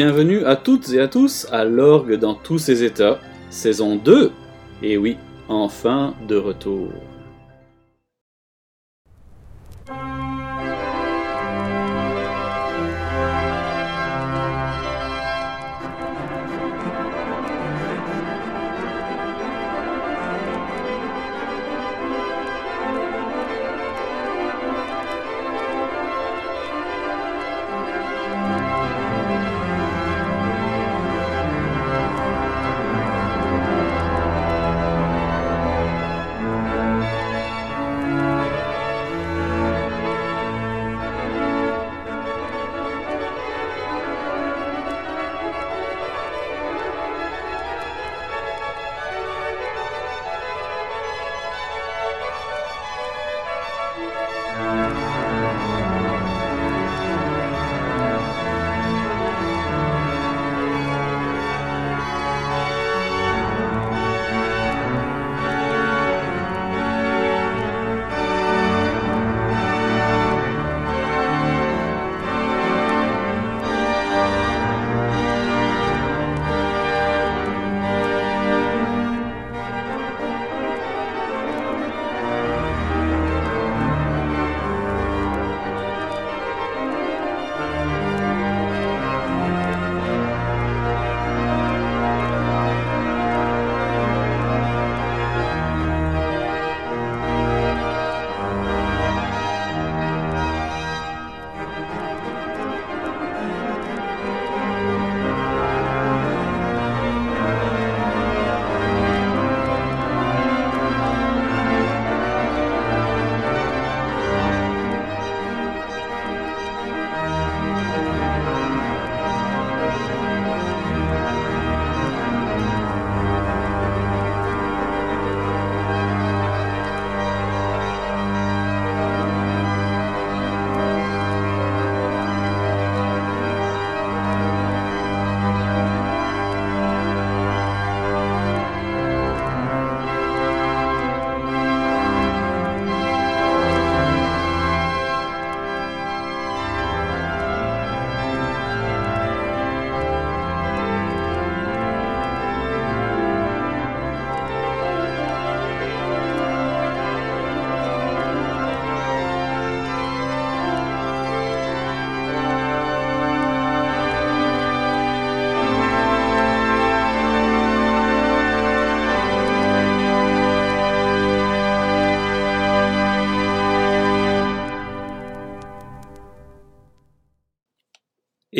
Bienvenue à toutes et à tous à l'orgue dans tous ses états, saison 2. Et oui, enfin de retour.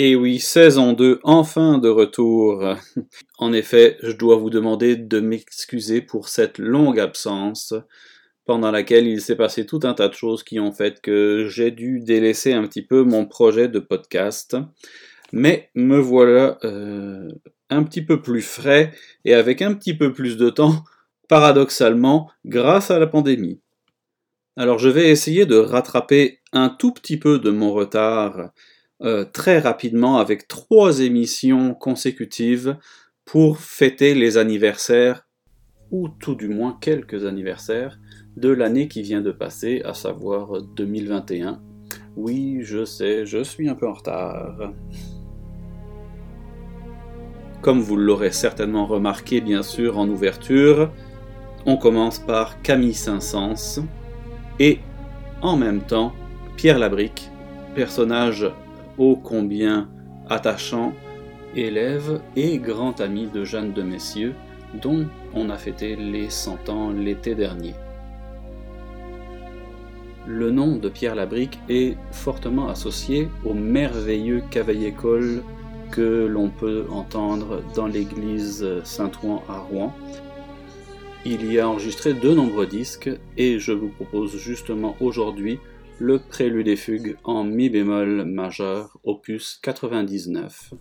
Et oui, saison 2, enfin de retour. En effet, je dois vous demander de m'excuser pour cette longue absence, pendant laquelle il s'est passé tout un tas de choses qui ont fait que j'ai dû délaisser un petit peu mon projet de podcast. Mais me voilà euh, un petit peu plus frais et avec un petit peu plus de temps, paradoxalement, grâce à la pandémie. Alors je vais essayer de rattraper un tout petit peu de mon retard euh, très rapidement avec trois émissions consécutives pour fêter les anniversaires, ou tout du moins quelques anniversaires, de l'année qui vient de passer, à savoir 2021. Oui, je sais, je suis un peu en retard. Comme vous l'aurez certainement remarqué, bien sûr, en ouverture, on commence par Camille Saint-Saëns et, en même temps, Pierre Labrique, personnage ô combien attachant, élève et grand ami de Jeanne de Messieux, dont on a fêté les cent ans l'été dernier. Le nom de Pierre Labrique est fortement associé au merveilleux cavaillé-école que l'on peut entendre dans l'église Saint-Ouen à Rouen. Il y a enregistré de nombreux disques et je vous propose justement aujourd'hui le prélude et fugue en mi bémol majeur, opus 99.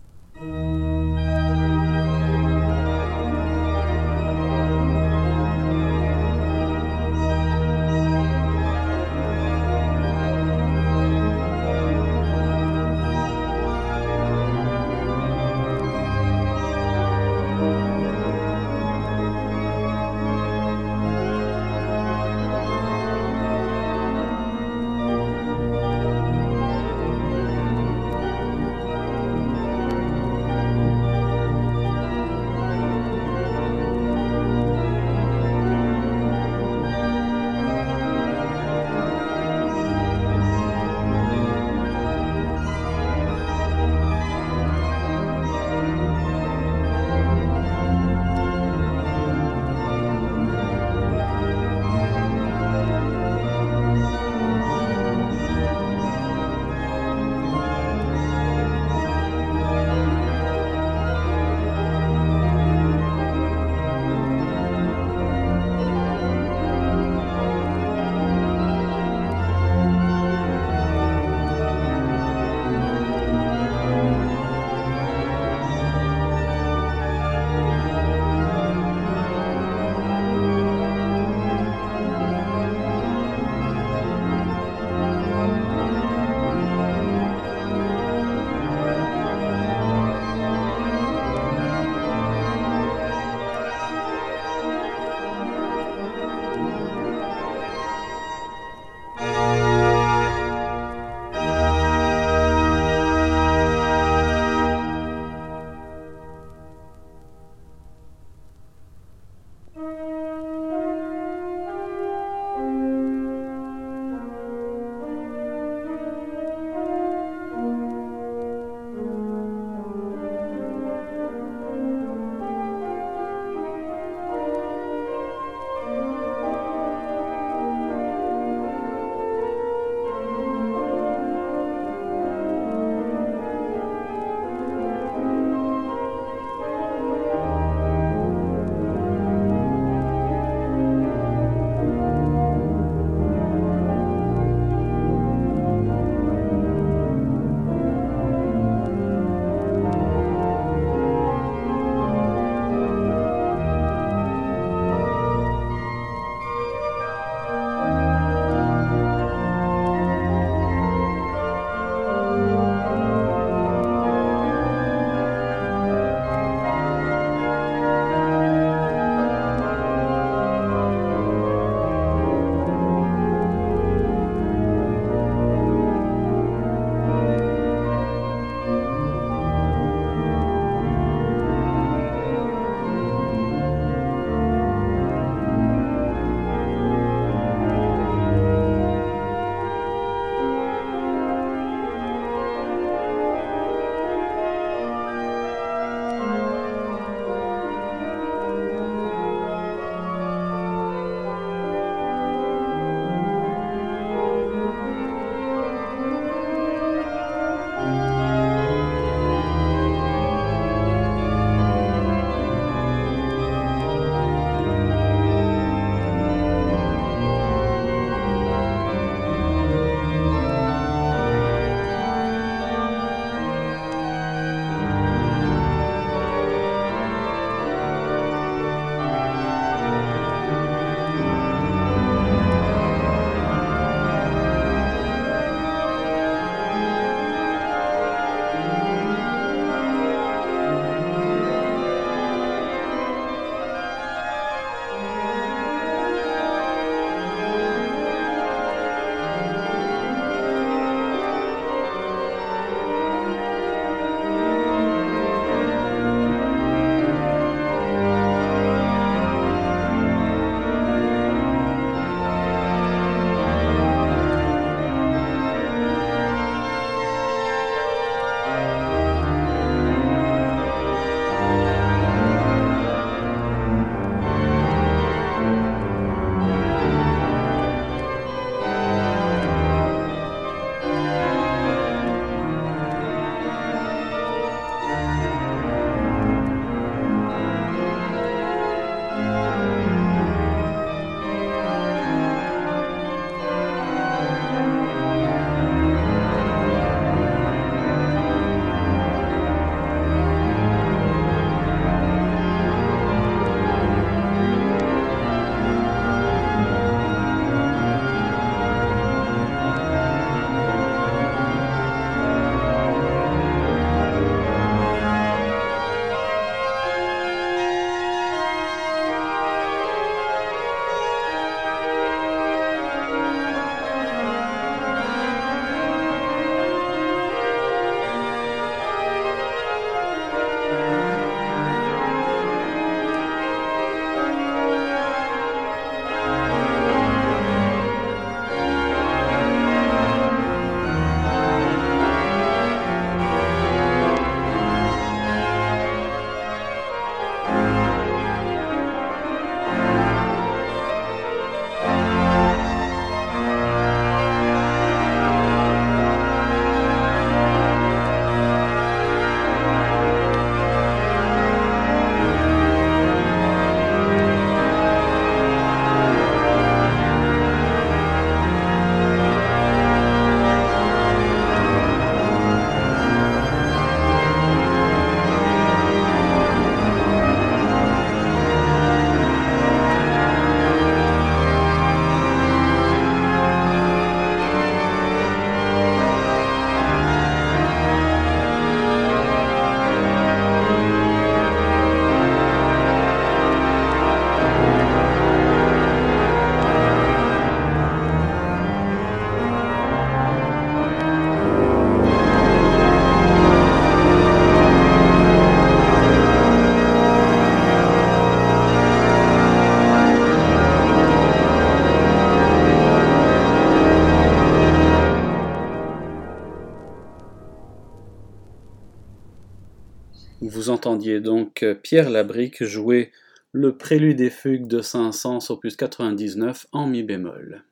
Vous entendiez donc Pierre Labrique jouer le prélude et fugue de Saint-Saëns opus 99 en mi bémol.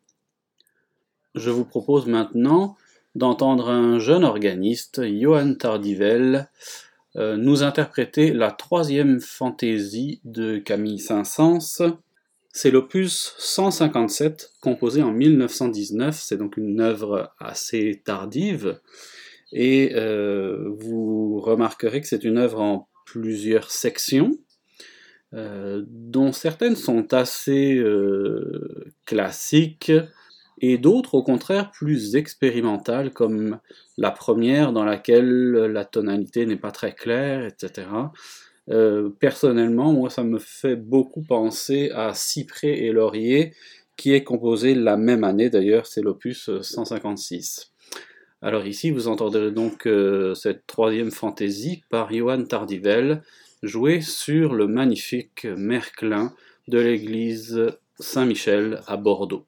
Je vous propose maintenant d'entendre un jeune organiste, Johann Tardivel, euh, nous interpréter la troisième fantaisie de Camille Saint-Saëns. C'est l'opus 157, composé en 1919, c'est donc une œuvre assez tardive, et euh, vous remarquerez que c'est une œuvre en plusieurs sections, euh, dont certaines sont assez classiques, et d'autres au contraire plus expérimentales, comme la première dans laquelle la tonalité n'est pas très claire, etc. Euh, personnellement, moi, ça me fait beaucoup penser à Cyprès et Laurier, qui est composé la même année, d'ailleurs, c'est l'opus 156. Alors ici, vous entendrez donc euh, cette troisième fantaisie par Johann Tardivel, jouée sur le magnifique Merclin de l'église Saint-Michel à Bordeaux.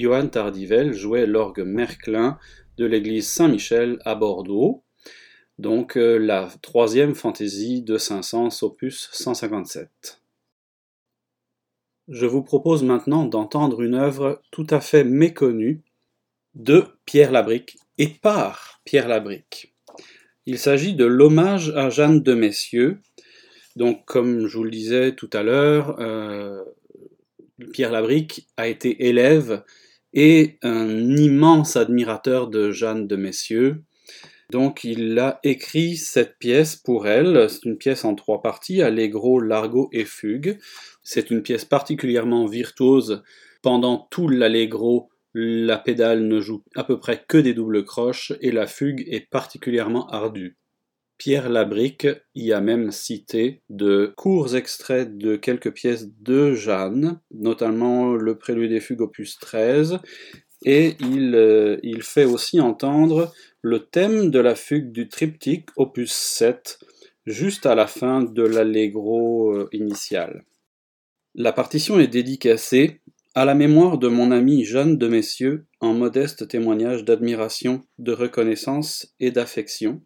Johann Tardivel jouait l'orgue Merklin de l'église Saint-Michel à Bordeaux, donc euh, la troisième fantaisie de Saint-Saëns, opus 157. Je vous propose maintenant d'entendre une œuvre tout à fait méconnue de Pierre Labrique et par Pierre Labrique. Il s'agit de l'hommage à Jeanne de Messieux. Donc, comme je vous le disais tout à l'heure, euh, Pierre Labrique a été élève et un immense admirateur de Jeanne de Messieux. Donc il a écrit cette pièce pour elle, c'est une pièce en trois parties, allegro, largo et fugue. C'est une pièce particulièrement virtuose. Pendant tout l'allegro, la pédale ne joue à peu près que des doubles croches et la fugue est particulièrement ardue. Pierre Labrique y a même cité de courts extraits de quelques pièces de Jeanne, notamment le Prélude des fugues opus 13, et il, euh, il fait aussi entendre le thème de la fugue du triptyque opus 7, juste à la fin de l'allegro euh, initial. La partition est dédicacée à la mémoire de mon ami Jeanne de Messieux en modeste témoignage d'admiration, de reconnaissance et d'affection,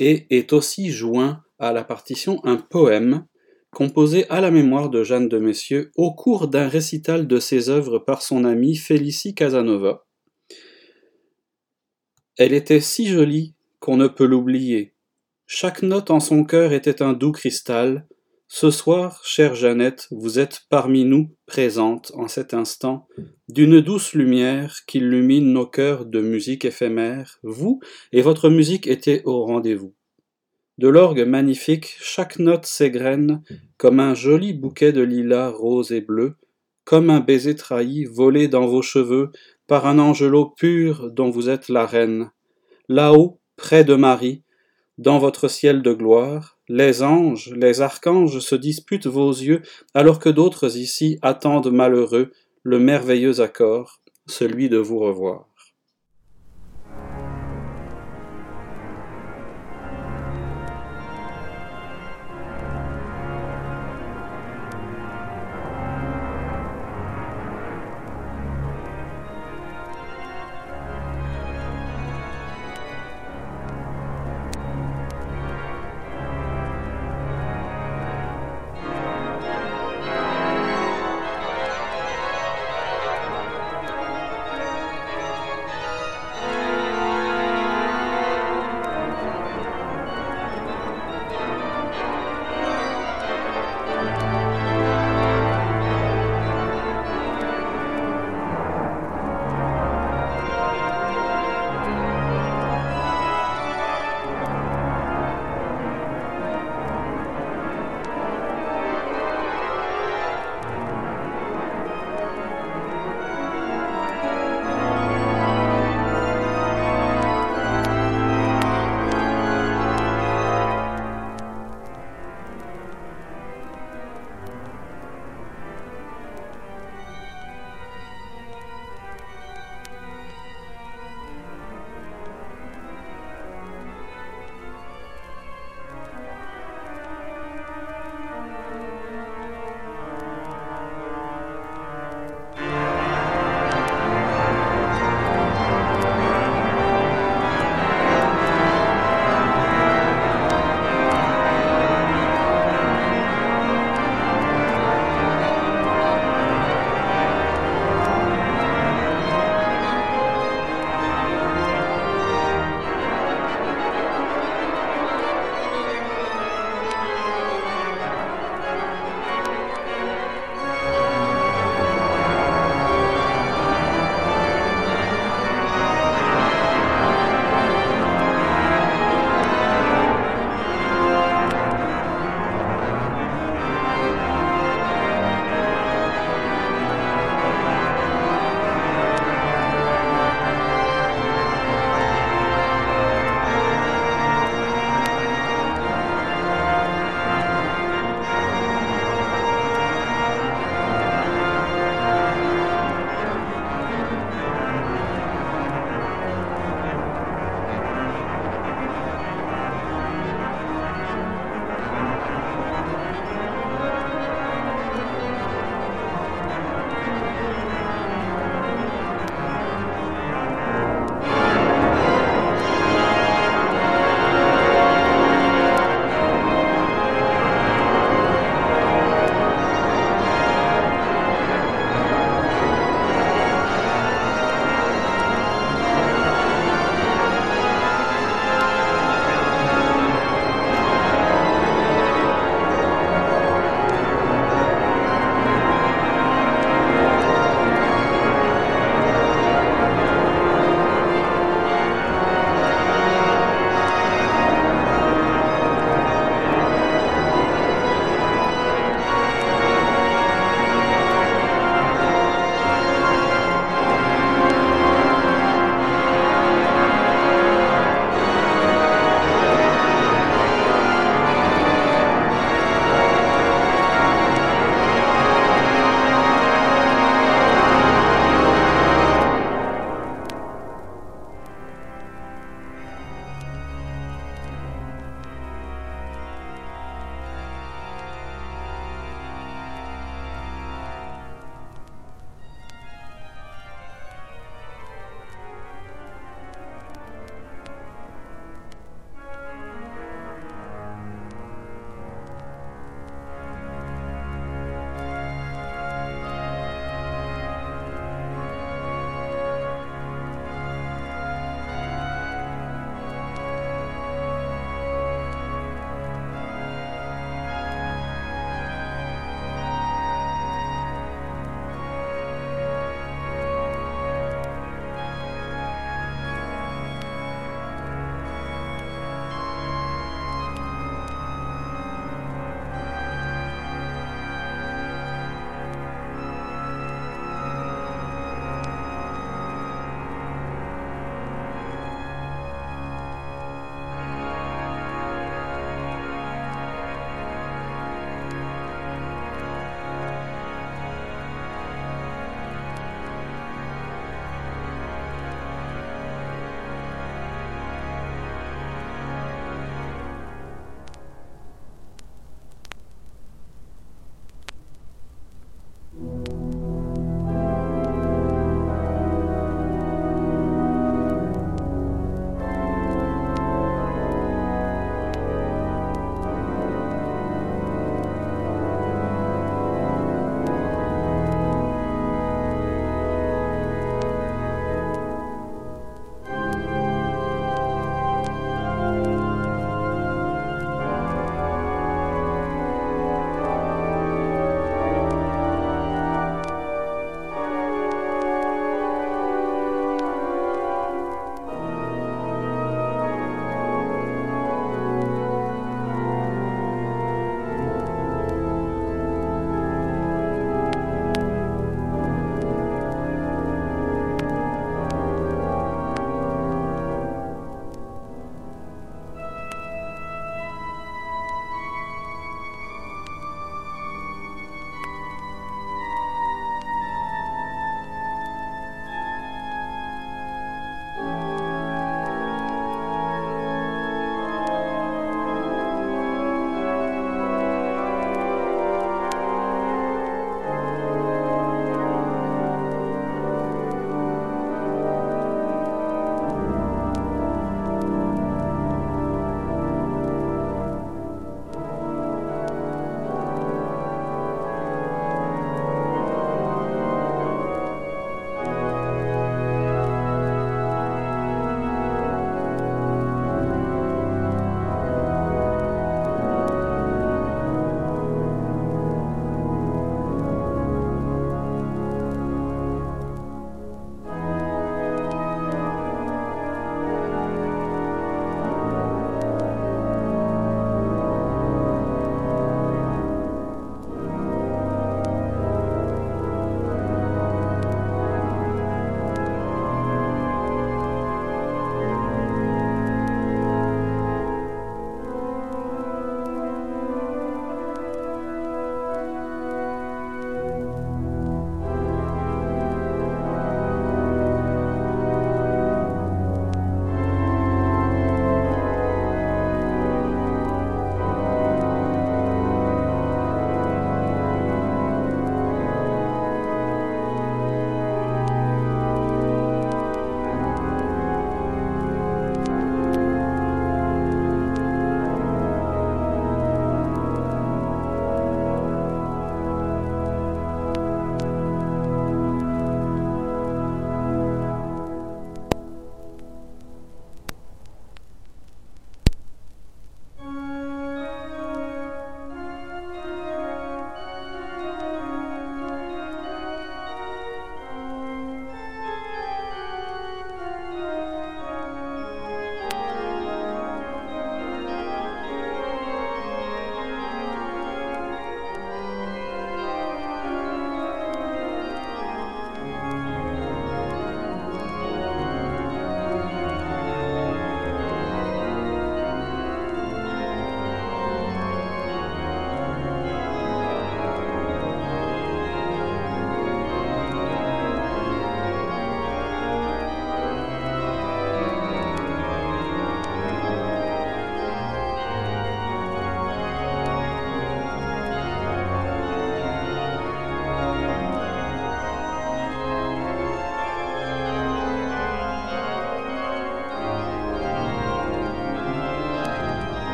et est aussi joint à la partition un poème composé à la mémoire de Jeanne de Messieux au cours d'un récital de ses œuvres par son amie Félicie Casanova. Elle était si jolie qu'on ne peut l'oublier. Chaque note en son cœur était un doux cristal. Ce soir, chère Jeannette, vous êtes parmi nous, présente en cet instant, d'une douce lumière qui illumine nos cœurs de musique éphémère. Vous et votre musique étaient au rendez-vous. De l'orgue magnifique, chaque note s'égrène comme un joli bouquet de lilas roses et bleus, comme un baiser trahi volé dans vos cheveux par un angelot pur dont vous êtes la reine. Là-haut, près de Marie, dans votre ciel de gloire, les anges, les archanges se disputent vos yeux, alors que d'autres ici attendent malheureux le merveilleux accord, celui de vous revoir.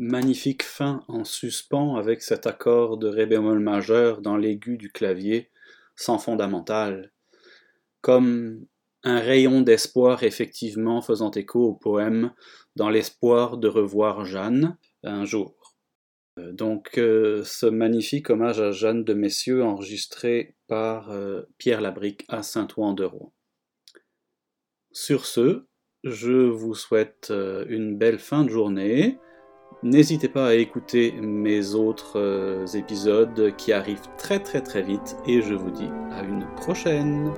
Magnifique fin en suspens avec cet accord de ré bémol majeur dans l'aigu du clavier, sans fondamental, comme un rayon d'espoir effectivement faisant écho au poème dans l'espoir de revoir Jeanne un jour. Euh, donc euh, ce magnifique hommage à Jeanne de Messieurs enregistré par euh, Pierre Labrique à Saint-Ouen de Rouen. Sur ce, je vous souhaite une belle fin de journée. N'hésitez pas à écouter mes autres épisodes qui arrivent très très très vite et je vous dis à une prochaine.